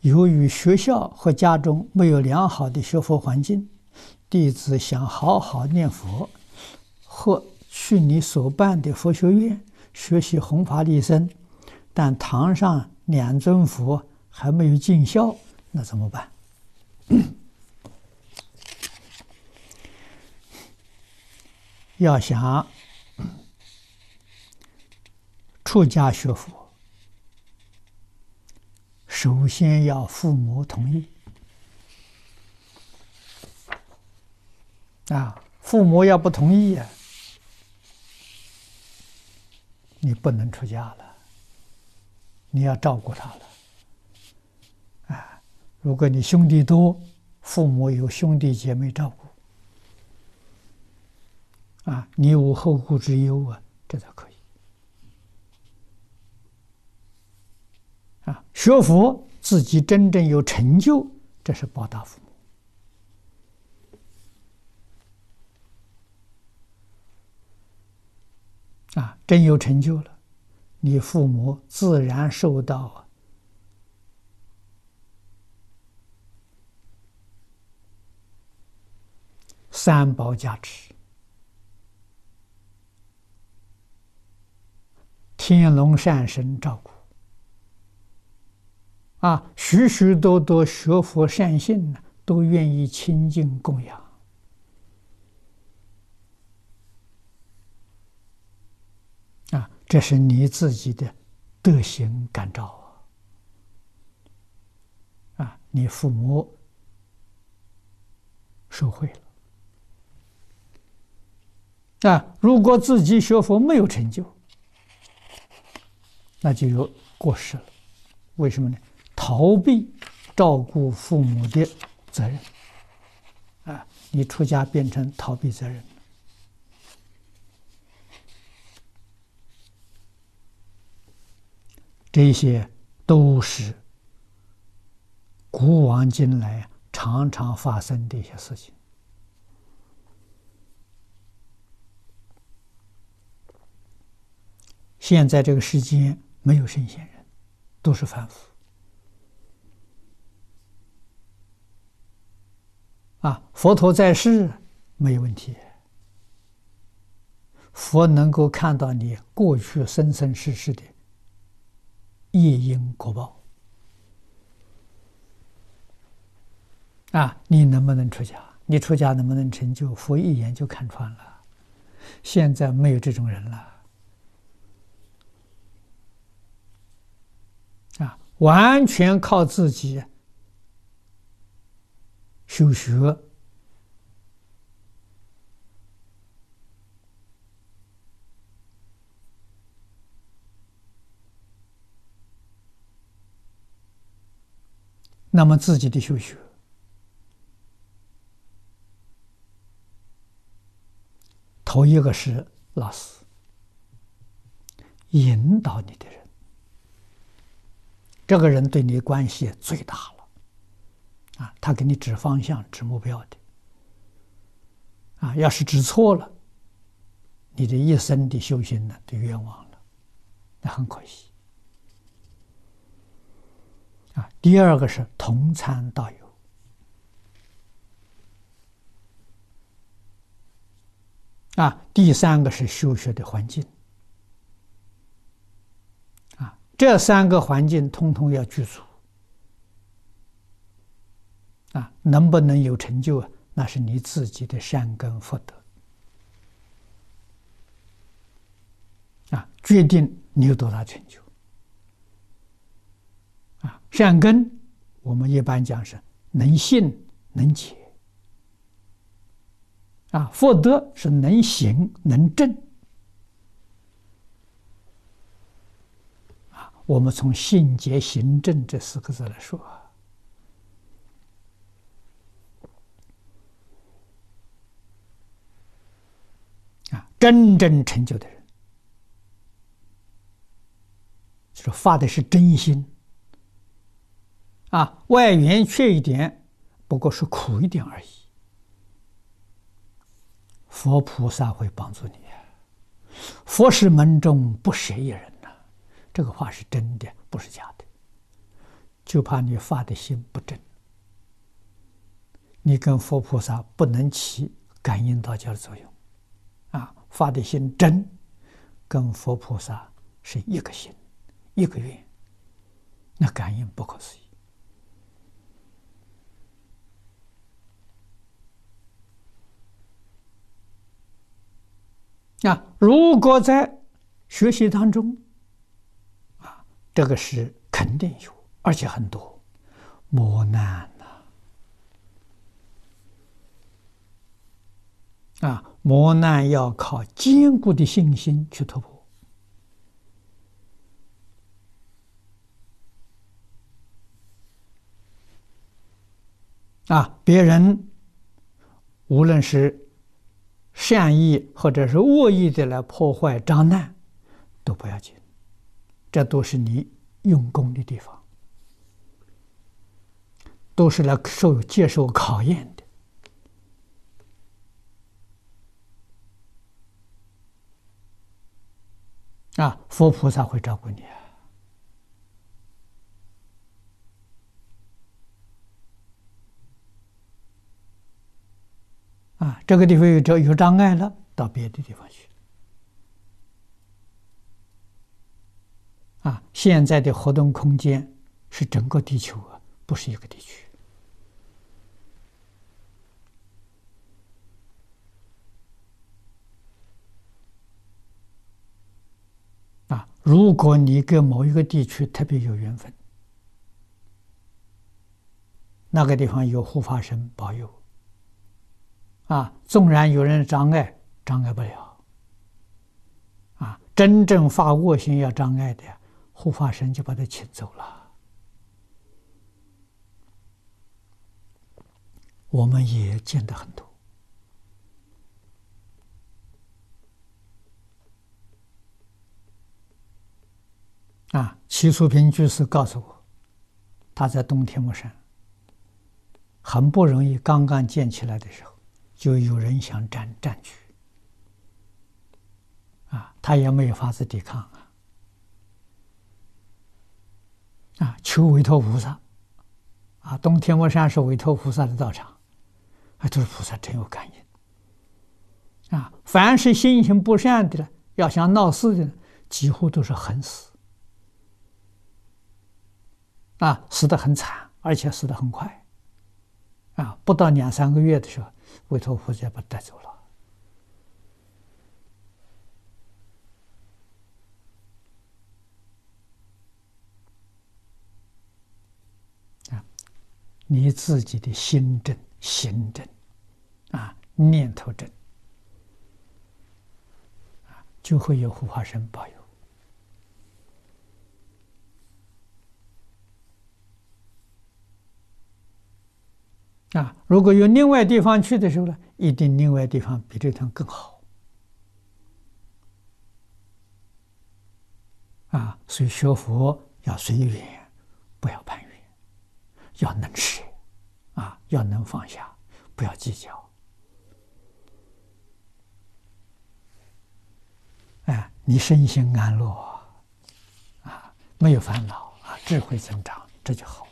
由于学校和家中没有良好的学佛环境，弟子想好好念佛，或去你所办的佛学院学习弘法利生，但堂上两尊佛还没有尽孝，那怎么办？要想出家学佛，首先要父母同意啊！父母要不同意啊，你不能出家了。你要照顾他了啊！如果你兄弟多，父母有兄弟姐妹照顾。啊，你无后顾之忧啊，这才可。啊，学佛自己真正有成就，这是报答父母。啊，真有成就了，你父母自然受到三宝加持。天龙善神照顾，啊，许许多多学佛善信呢，都愿意亲近供养，啊，这是你自己的德行感召啊，啊，你父母受惠了，啊，如果自己学佛没有成就。那就有过失了，为什么呢？逃避照顾父母的责任，啊，你出家变成逃避责任，这些都是古往今来常常发生的一些事情。现在这个世间。没有圣贤人，都是凡夫。啊，佛陀在世没有问题。佛能够看到你过去生生世世的业因果报。啊，你能不能出家？你出家能不能成就？佛一眼就看穿了。现在没有这种人了。啊完全靠自己修学，那么自己的修学，头一个是老师，引导你的人。这个人对你关系最大了，啊，他给你指方向、指目标的，啊，要是指错了，你的一生的修行呢，就冤枉了，那很可惜。啊，第二个是同参道友，啊，第三个是修学的环境。啊这三个环境通通要具足啊，能不能有成就啊？那是你自己的善根福德啊，决定你有多大成就啊。善根我们一般讲是能信能解啊，福德是能行能正。啊。我们从信解行正这四个字来说，啊，真正成就的人，就是发的是真心，啊，外缘缺一点，不过是苦一点而已，佛菩萨会帮助你，佛是门中不舍一人呐。这个话是真的，不是假的。就怕你发的心不正，你跟佛菩萨不能起感应道交的作用，发的心真，跟佛菩萨是一个心，一个愿，那感应不可思议。啊，如果在学习当中，啊，这个是肯定有，而且很多磨难呐，啊，磨难要靠坚固的信心去突破，啊，别人无论是。善意或者是恶意的来破坏障难，都不要紧，这都是你用功的地方，都是来受接受考验的。啊，佛菩萨会照顾你。啊，啊这个地方有障有障碍了，到别的地方去。啊，现在的活动空间是整个地球啊，不是一个地区。啊，如果你跟某一个地区特别有缘分，那个地方有护法神保佑。啊，纵然有人障碍，障碍不了。啊，真正发恶心要障碍的，护法神就把他请走了。我们也见得很多。啊，齐素萍居士告诉我，他在东天目山，很不容易，刚刚建起来的时候。就有人想占占据，啊，他也没有法子抵抗啊，啊，求韦驮菩萨，啊，东天目山是韦驮菩萨的道场，啊，就是菩萨真有感应，啊，凡是心行不善的，要想闹事的，几乎都是横死，啊，死得很惨，而且死得很快，啊，不到两三个月的时候。韦驮菩萨把他带走了。啊，你自己的心正、行正，啊，念头正，啊，就会有护法神保佑。啊，如果有另外地方去的时候呢，一定另外地方比这趟更好。啊，所以学佛要随缘，不要攀缘，要能舍，啊，要能放下，不要计较。哎，你身心安乐，啊，没有烦恼啊，智慧增长，这就好。